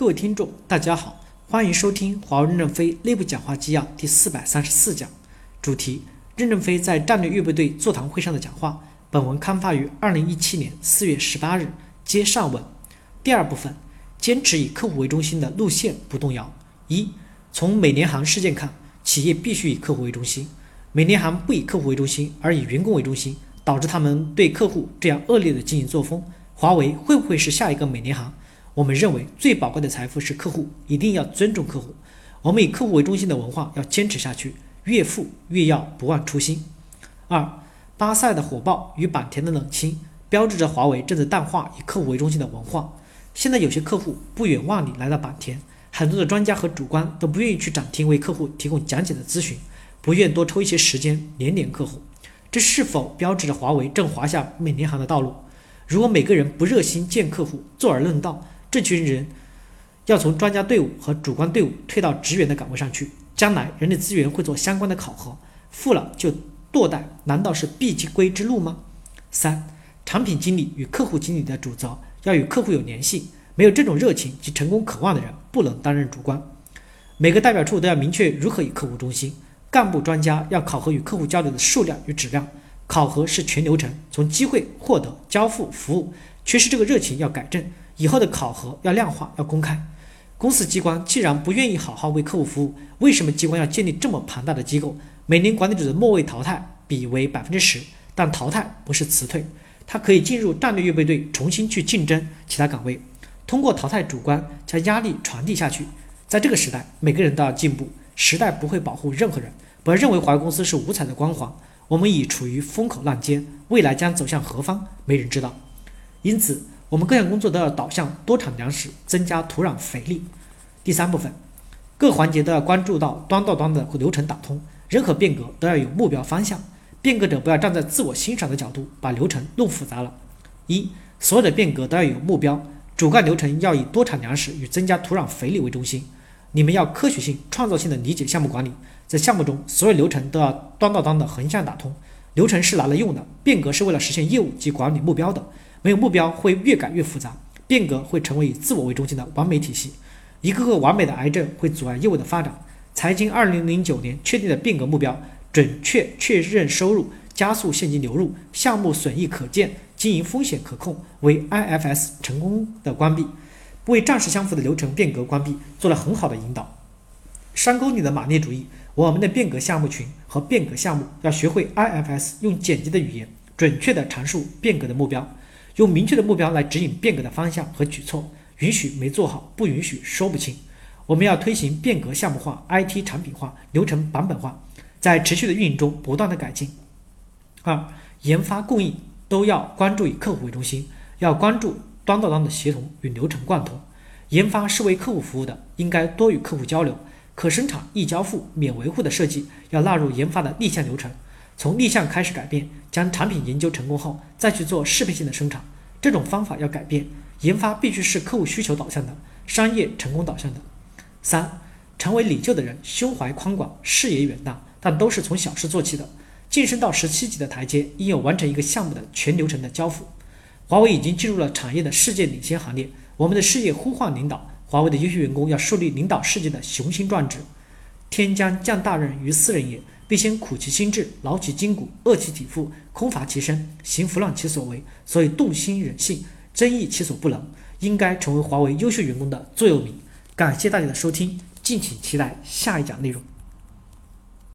各位听众，大家好，欢迎收听华为任正非内部讲话纪要第四百三十四讲，主题：任正非在战略预备队座谈会上的讲话。本文刊发于二零一七年四月十八日，接上文。第二部分，坚持以客户为中心的路线不动摇。一，从美联航事件看，企业必须以客户为中心。美联航不以客户为中心，而以员工为中心，导致他们对客户这样恶劣的经营作风。华为会不会是下一个美联航？我们认为最宝贵的财富是客户，一定要尊重客户。我们以客户为中心的文化要坚持下去，越富越要不忘初心。二，巴塞的火爆与坂田的冷清，标志着华为正在淡化以客户为中心的文化。现在有些客户不远万里来到坂田，很多的专家和主管都不愿意去展厅为客户提供讲解的咨询，不愿多抽一些时间连连客户。这是否标志着华为正滑下美联航的道路？如果每个人不热心见客户，坐而论道，这群人要从专家队伍和主观队伍退到职员的岗位上去，将来人力资源会做相关的考核，富了就堕代，难道是必归之路吗？三，产品经理与客户经理的主责要与客户有联系，没有这种热情及成功渴望的人不能担任主管。每个代表处都要明确如何以客户中心，干部专家要考核与客户交流的数量与质量。考核是全流程，从机会获得、交付、服务，缺失这个热情要改正。以后的考核要量化、要公开。公司机关既然不愿意好好为客户服务，为什么机关要建立这么庞大的机构？每年管理者的末位淘汰比为百分之十，但淘汰不是辞退，他可以进入战略预备队，重新去竞争其他岗位。通过淘汰主观，将压力传递下去。在这个时代，每个人都要进步。时代不会保护任何人，不要认为华为公司是五彩的光环。我们已处于风口浪尖，未来将走向何方，没人知道。因此，我们各项工作都要导向多产粮食，增加土壤肥力。第三部分，各环节都要关注到端到端的流程打通，任何变革都要有目标方向。变革者不要站在自我欣赏的角度，把流程弄复杂了。一，所有的变革都要有目标，主干流程要以多产粮食与增加土壤肥力为中心。你们要科学性、创造性的理解项目管理。在项目中，所有流程都要端到端的横向打通。流程是拿来用的，变革是为了实现业务及管理目标的。没有目标会越改越复杂，变革会成为以自我为中心的完美体系。一个个完美的癌症会阻碍业务的发展。财经二零零九年确定的变革目标：准确确认收入，加速现金流入，项目损益可见，经营风险可控，为 IFS 成功的关闭，为战时相符的流程变革关闭做了很好的引导。山沟里的马列主义。我们的变革项目群和变革项目要学会 IFS，用简洁的语言准确地阐述变革的目标，用明确的目标来指引变革的方向和举措，允许没做好，不允许说不清。我们要推行变革项目化、IT 产品化、流程版本化，在持续的运营中不断的改进。二、研发供应都要关注以客户为中心，要关注端到端的协同与流程贯通。研发是为客户服务的，应该多与客户交流。可生产、易交付、免维护的设计要纳入研发的立项流程，从立项开始改变，将产品研究成功后再去做适配性的生产。这种方法要改变，研发必须是客户需求导向的，商业成功导向的。三，成为领袖的人胸怀宽广，视野远大，但都是从小事做起的。晋升到十七级的台阶，应有完成一个项目的全流程的交付。华为已经进入了产业的世界领先行列，我们的事业呼唤领导。华为的优秀员工要树立领导世界的雄心壮志。天将降大任于斯人也，必先苦其心志，劳其筋骨，饿其体肤，空乏其身，行拂乱其所为。所以动心忍性，增益其所不能，应该成为华为优秀员工的座右铭。感谢大家的收听，敬请期待下一讲内容。